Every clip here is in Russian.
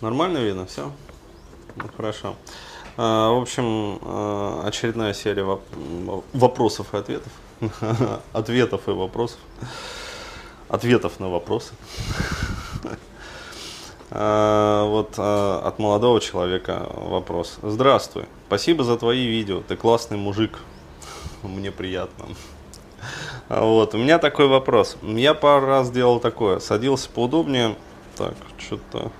Нормально видно, все? Ну, хорошо. А, в общем, а, очередная серия воп- вопросов и ответов. Ответов и вопросов. Ответов на вопросы. А, вот от молодого человека вопрос. Здравствуй. Спасибо за твои видео. Ты классный мужик. Мне приятно. Вот, у меня такой вопрос. Я пару раз делал такое. Садился поудобнее. Так, что-то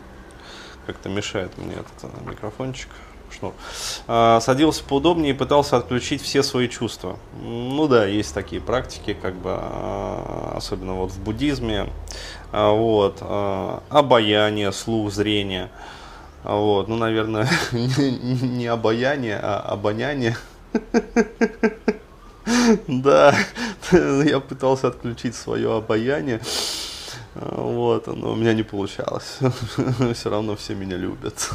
как-то мешает мне этот а, микрофончик. Шнур. А, садился поудобнее и пытался отключить все свои чувства. Ну да, есть такие практики, как бы, а, особенно вот в буддизме. А, вот, обаяние, слух, зрение. Вот, ну, наверное, не обаяние, а обоняние. Да, я пытался отключить свое обаяние. Вот, но у меня не получалось. Все равно все меня любят.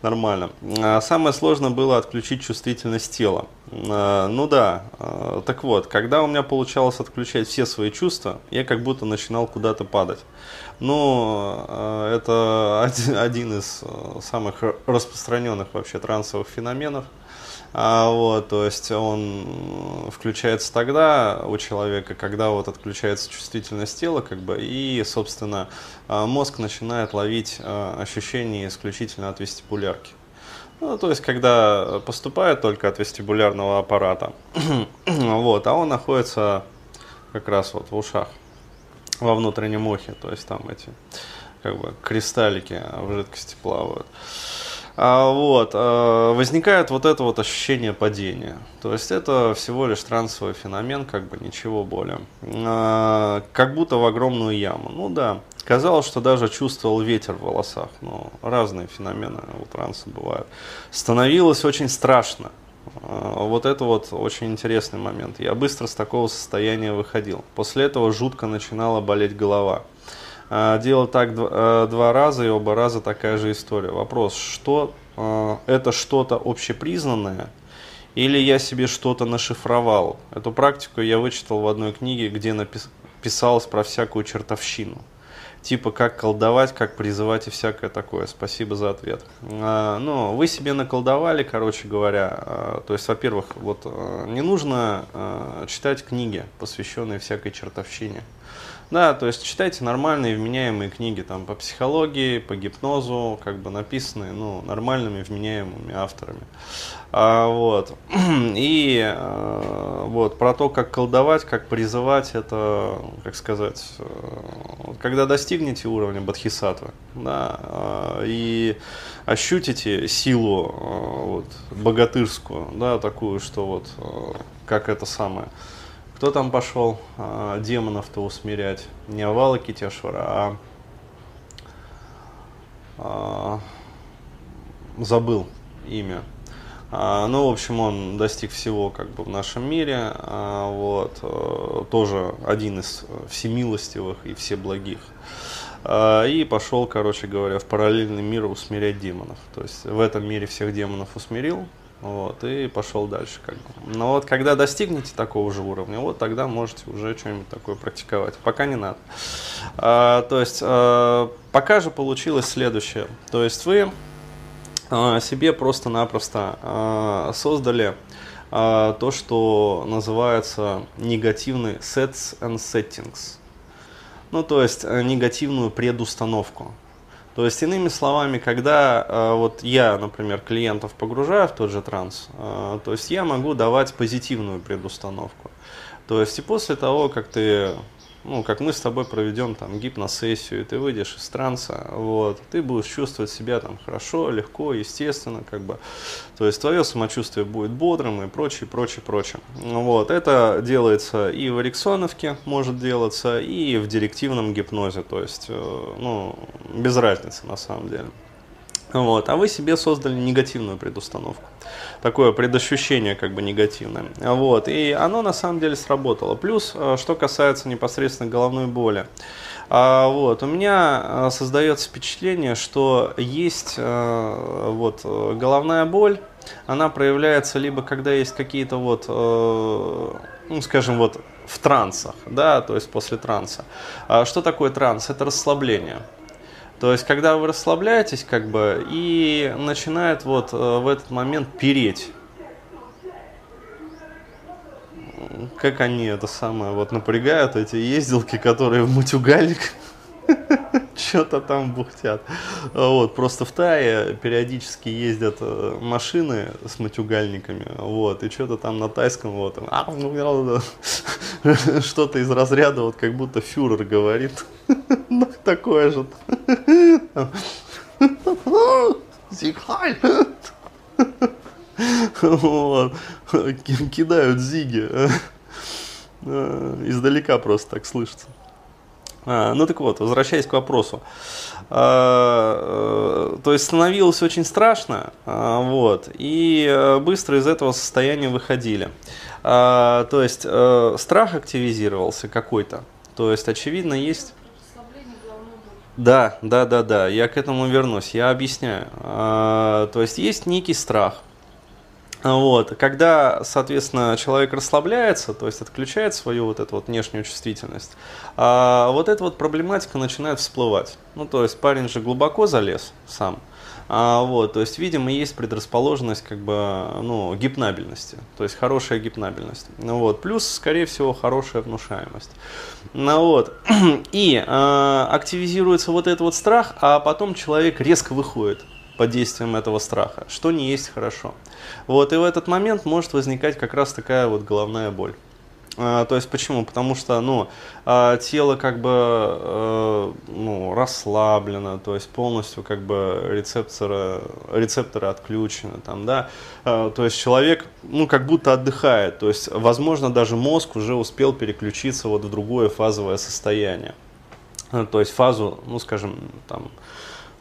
Нормально. А Самое сложное было отключить чувствительность тела. А, Ну да, а, так вот, когда у меня получалось отключать все свои чувства, я как будто начинал куда-то падать. Ну, это один- из самых распространенных вообще трансовых феноменов. А, вот, то есть он включается тогда у человека, когда вот отключается чувствительность тела, как бы, и, собственно, а, мозг начинает ловить а, ощущения исключительно от вестибулярки. Ну, то есть, когда поступает только от вестибулярного аппарата, вот, а он находится как раз вот в ушах, во внутреннем ухе, то есть там эти как бы кристаллики в жидкости плавают. А, вот, а, возникает вот это вот ощущение падения. То есть это всего лишь трансовый феномен, как бы ничего более. А, как будто в огромную яму. Ну да, казалось, что даже чувствовал ветер в волосах. Но разные феномены у транса бывают. Становилось очень страшно. Вот это вот очень интересный момент. Я быстро с такого состояния выходил. После этого жутко начинала болеть голова. А, Делал так э, два раза, и оба раза такая же история. Вопрос, что э, это что-то общепризнанное, или я себе что-то нашифровал? Эту практику я вычитал в одной книге, где напис- писалось про всякую чертовщину. Типа как колдовать, как призывать и всякое такое. Спасибо за ответ. А, ну, вы себе наколдовали, короче говоря. А, то есть, во-первых, вот а, не нужно а, читать книги, посвященные всякой чертовщине. Да, то есть читайте нормальные вменяемые книги там по психологии, по гипнозу, как бы написанные, ну, нормальными вменяемыми авторами. А, вот. И а, вот про то, как колдовать, как призывать, это, как сказать, э, когда достигнете уровня бодхисаттвы, да, а, и ощутите силу вот, богатырскую, да, такую, что вот, как это самое, кто там пошел а, демонов-то усмирять? Не Авала Китешвара, а, а, забыл имя. А, ну, в общем, он достиг всего как бы в нашем мире. вот, э, тоже один из э, всемилостивых и всеблагих. А, и пошел, короче говоря, в параллельный мир усмирять демонов. То есть в этом мире всех демонов усмирил, вот, и пошел дальше. Как бы. Но вот когда достигнете такого же уровня, вот тогда можете уже что-нибудь такое практиковать. Пока не надо. А, то есть а, пока же получилось следующее. То есть вы а, себе просто-напросто а, создали а, то, что называется негативный sets and settings. Ну, то есть э, негативную предустановку. То есть, иными словами, когда э, вот я, например, клиентов погружаю в тот же транс, э, то есть я могу давать позитивную предустановку. То есть и после того, как ты, ну, как мы с тобой проведем там гипносессию, и ты выйдешь из транса, вот, ты будешь чувствовать себя там хорошо, легко, естественно, как бы, то есть твое самочувствие будет бодрым и прочее, прочее, прочее. Вот, это делается и в эриксоновке может делаться, и в директивном гипнозе, то есть, э, ну, без разницы на самом деле. Вот. А вы себе создали негативную предустановку. Такое предощущение как бы негативное. Вот. И оно на самом деле сработало. Плюс, э, что касается непосредственно головной боли. А, вот, у меня э, создается впечатление, что есть э, вот, головная боль, она проявляется либо когда есть какие-то вот, ну, скажем, вот в трансах, да, то есть после транса. А что такое транс? Это расслабление. То есть, когда вы расслабляетесь, как бы, и начинает вот в этот момент переть. Как они это самое вот напрягают, эти ездилки, которые в матюгальник что-то там бухтят. Вот, просто в Тае периодически ездят э, машины с матюгальниками, вот, и что-то там на тайском, вот, ну, что-то из разряда, вот, как будто фюрер говорит. Такое же. Зигхаль! Вот. Кидают зиги. Издалека просто так слышится. А, ну так вот, возвращаясь к вопросу. А, э, то есть становилось очень страшно, а, вот, и э, быстро из этого состояния выходили. То есть а, страх активизировался какой-то. То есть, очевидно, есть... Да, да, да, да, я к этому вернусь, я объясняю. То есть есть некий страх, вот. Когда, соответственно, человек расслабляется, то есть отключает свою вот эту вот внешнюю чувствительность, а вот эта вот проблематика начинает всплывать. Ну, то есть парень же глубоко залез сам. А, вот, то есть, видимо, есть предрасположенность как бы, ну, гипнабельности, то есть хорошая гипнабельность. Ну, вот, плюс, скорее всего, хорошая внушаемость. Ну, вот, и а, активизируется вот этот вот страх, а потом человек резко выходит под действием этого страха, что не есть хорошо. Вот, и в этот момент может возникать как раз такая вот головная боль. А, то есть почему? Потому что ну, а, тело как бы а, ну, расслаблено, то есть полностью как бы рецепторы, рецепторы отключены. Там, да? а, то есть человек ну, как будто отдыхает. То есть, возможно, даже мозг уже успел переключиться вот в другое фазовое состояние. То есть фазу, ну скажем, там,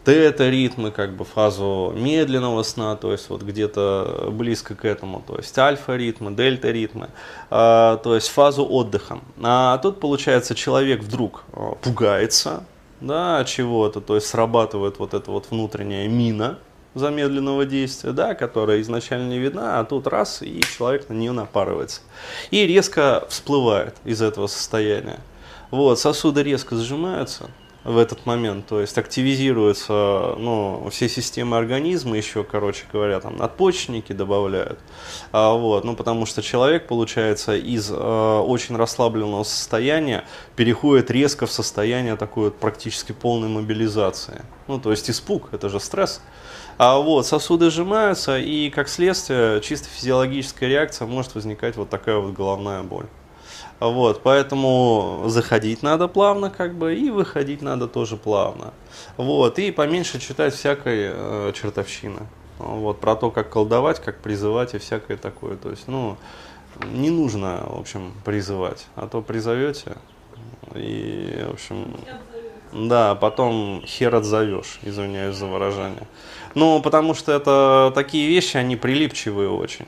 тета-ритмы, как бы фазу медленного сна, то есть вот где-то близко к этому, то есть альфа-ритмы, дельта-ритмы, э, то есть фазу отдыха. А тут, получается, человек вдруг э, пугается, да, чего-то, то есть срабатывает вот эта вот внутренняя мина замедленного действия, да, которая изначально не видна, а тут раз, и человек на нее напарывается. И резко всплывает из этого состояния. Вот, сосуды резко сжимаются, в этот момент, то есть активизируются ну, все системы организма, еще, короче говоря, там надпочечники добавляют, а, вот, ну, потому что человек, получается, из э, очень расслабленного состояния переходит резко в состояние такой вот практически полной мобилизации, ну, то есть испуг, это же стресс, а вот сосуды сжимаются, и как следствие чисто физиологическая реакция может возникать вот такая вот головная боль. Вот, поэтому заходить надо плавно, как бы, и выходить надо тоже плавно. Вот, и поменьше читать всякой э, чертовщины. Вот, про то, как колдовать, как призывать и всякое такое. То есть, ну, не нужно, в общем, призывать. А то призовете, и, в общем, да, потом хер отзовешь, извиняюсь за выражение. Ну, потому что это такие вещи, они прилипчивые очень.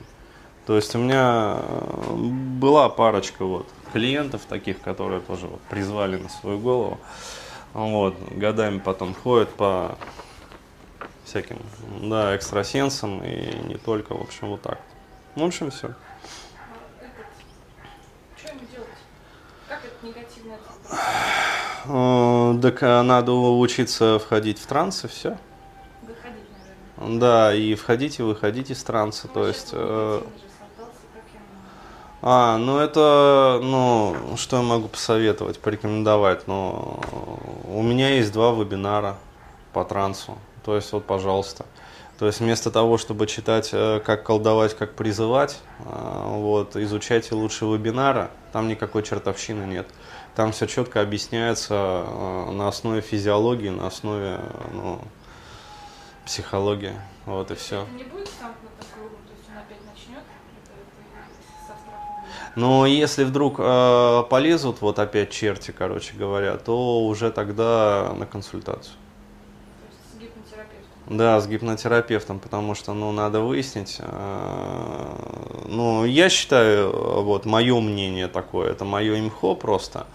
То есть у меня э, была парочка вот клиентов таких, которые тоже вот призвали на свою голову. Вот, годами потом ходят по всяким, да, экстрасенсам и не только, в общем, вот так. В общем, все. А, так надо учиться входить в транс и все. Выходить, наверное. Да, и входить и выходить из транса. Ну, то есть. А, ну это, ну, что я могу посоветовать, порекомендовать? Ну, у меня есть два вебинара по трансу. То есть, вот, пожалуйста. То есть, вместо того, чтобы читать, э, как колдовать, как призывать, э, вот, изучайте лучше вебинара. Там никакой чертовщины нет. Там все четко объясняется э, на основе физиологии, на основе, ну, психологии. Вот и все. Не будет замкнутым кругом, то есть он опять начнет? Но если вдруг э, полезут вот опять черти, короче говоря, то уже тогда на консультацию. с гипнотерапевтом? Да, с гипнотерапевтом, потому что, ну, надо выяснить. Э, ну, я считаю, вот, мое мнение такое, это мое имхо просто.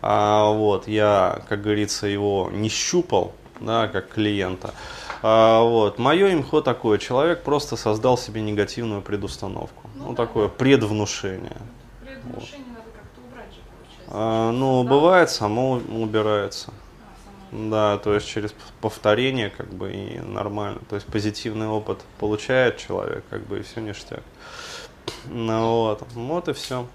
А, вот, я, как говорится, его не щупал, да, как клиента. А, вот. Мое имхо такое, человек просто создал себе негативную предустановку. Ну, ну такое предвнушение. Предвнушение вот. надо как-то убрать же, получается. А, ну, бывает, само убирается. А, само Да, то есть через повторение как бы и нормально. То есть позитивный опыт получает человек, как бы и все ништяк. Ну вот, вот и все.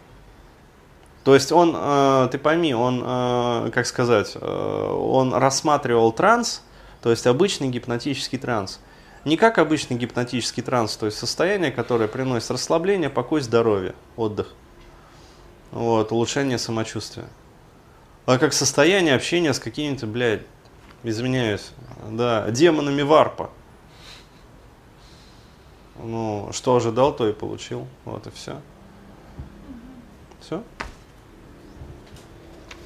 То есть он, э, ты пойми, он, э, как сказать, э, он рассматривал транс, то есть обычный гипнотический транс. Не как обычный гипнотический транс, то есть состояние, которое приносит расслабление, покой, здоровье, отдых. Вот, улучшение самочувствия. А как состояние общения с какими-то, блядь, извиняюсь, да, демонами варпа. Ну, что ожидал, то и получил. Вот и все. Все.